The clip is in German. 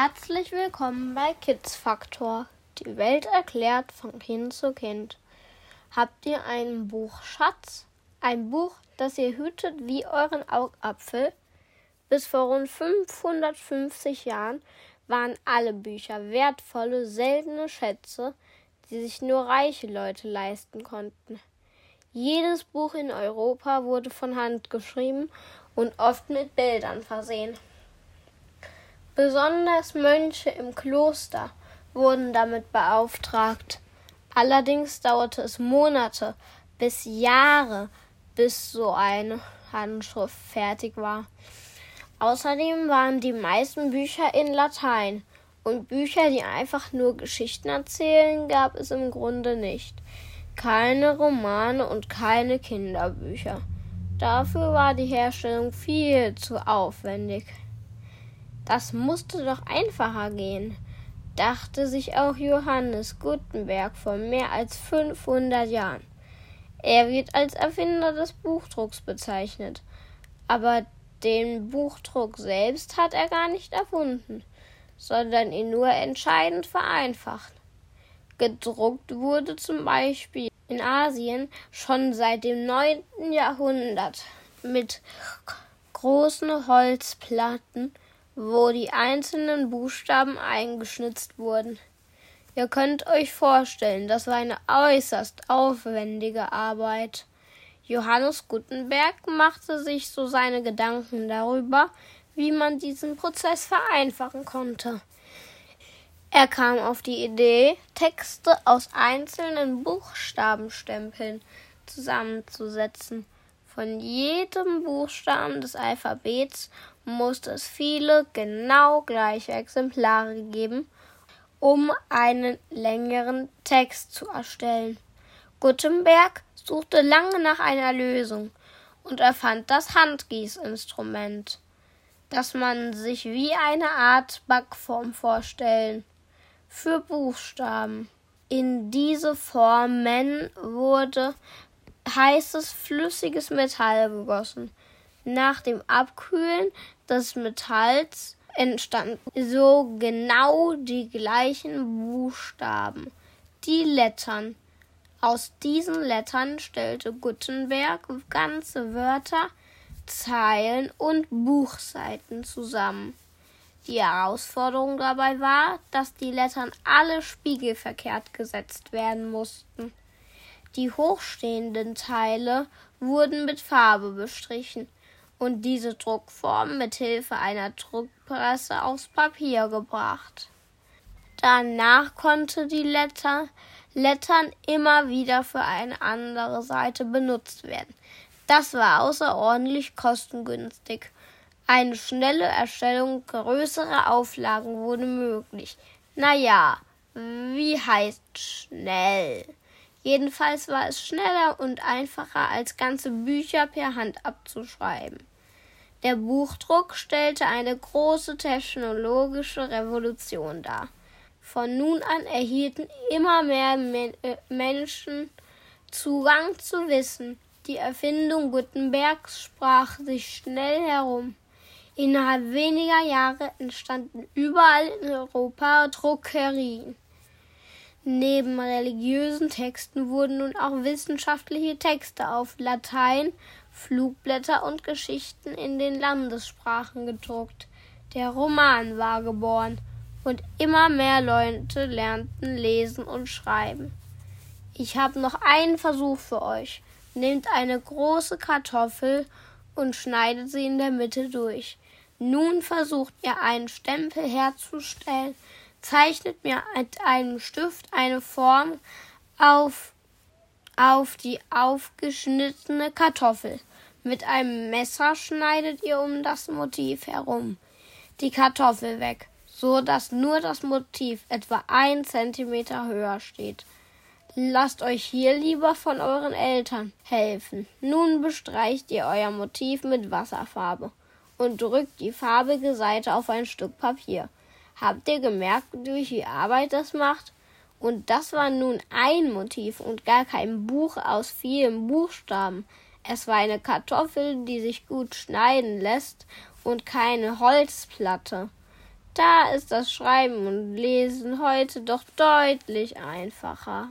Herzlich willkommen bei Kids Faktor. Die Welt erklärt von Kind zu Kind. Habt ihr einen Buchschatz? Ein Buch, das ihr hütet wie euren Augapfel? Bis vor rund 550 Jahren waren alle Bücher wertvolle, seltene Schätze, die sich nur reiche Leute leisten konnten. Jedes Buch in Europa wurde von Hand geschrieben und oft mit Bildern versehen. Besonders Mönche im Kloster wurden damit beauftragt. Allerdings dauerte es Monate bis Jahre, bis so eine Handschrift fertig war. Außerdem waren die meisten Bücher in Latein und Bücher, die einfach nur Geschichten erzählen, gab es im Grunde nicht. Keine Romane und keine Kinderbücher. Dafür war die Herstellung viel zu aufwendig. Das musste doch einfacher gehen, dachte sich auch Johannes Gutenberg vor mehr als 500 Jahren. Er wird als Erfinder des Buchdrucks bezeichnet, aber den Buchdruck selbst hat er gar nicht erfunden, sondern ihn nur entscheidend vereinfacht. Gedruckt wurde zum Beispiel in Asien schon seit dem neunten Jahrhundert mit großen Holzplatten, wo die einzelnen Buchstaben eingeschnitzt wurden. Ihr könnt euch vorstellen, das war eine äußerst aufwendige Arbeit. Johannes Gutenberg machte sich so seine Gedanken darüber, wie man diesen Prozess vereinfachen konnte. Er kam auf die Idee, Texte aus einzelnen Buchstabenstempeln zusammenzusetzen. Von jedem Buchstaben des Alphabets musste es viele genau gleiche Exemplare geben, um einen längeren Text zu erstellen. Gutenberg suchte lange nach einer Lösung und erfand das Handgießinstrument, das man sich wie eine Art Backform vorstellen für Buchstaben. In diese Formen wurde heißes flüssiges Metall gegossen. Nach dem Abkühlen des Metalls entstanden so genau die gleichen Buchstaben, die Lettern. Aus diesen Lettern stellte Gutenberg ganze Wörter, Zeilen und Buchseiten zusammen. Die Herausforderung dabei war, dass die Lettern alle spiegelverkehrt gesetzt werden mussten. Die hochstehenden Teile wurden mit Farbe bestrichen und diese Druckform mit Hilfe einer Druckpresse aufs Papier gebracht. Danach konnte die Letter, Lettern immer wieder für eine andere Seite benutzt werden. Das war außerordentlich kostengünstig eine schnelle Erstellung größerer Auflagen wurde möglich. Naja, wie heißt schnell? Jedenfalls war es schneller und einfacher, als ganze Bücher per Hand abzuschreiben. Der Buchdruck stellte eine große technologische Revolution dar. Von nun an erhielten immer mehr Men äh, Menschen Zugang zu Wissen. Die Erfindung Gutenbergs sprach sich schnell herum. Innerhalb weniger Jahre entstanden überall in Europa Druckerien. Neben religiösen Texten wurden nun auch wissenschaftliche Texte auf Latein, Flugblätter und Geschichten in den Landessprachen gedruckt. Der Roman war geboren und immer mehr Leute lernten lesen und schreiben. Ich habe noch einen Versuch für euch. Nehmt eine große Kartoffel und schneidet sie in der Mitte durch. Nun versucht ihr einen Stempel herzustellen, zeichnet mir mit einem Stift eine Form auf, auf die aufgeschnittene Kartoffel. Mit einem Messer schneidet ihr um das Motiv herum die Kartoffel weg, so dass nur das Motiv etwa ein Zentimeter höher steht. Lasst euch hier lieber von euren Eltern helfen. Nun bestreicht ihr euer Motiv mit Wasserfarbe und drückt die farbige Seite auf ein Stück Papier. Habt ihr gemerkt, wie viel Arbeit das macht? Und das war nun ein Motiv und gar kein Buch aus vielen Buchstaben. Es war eine Kartoffel, die sich gut schneiden lässt und keine Holzplatte. Da ist das Schreiben und Lesen heute doch deutlich einfacher.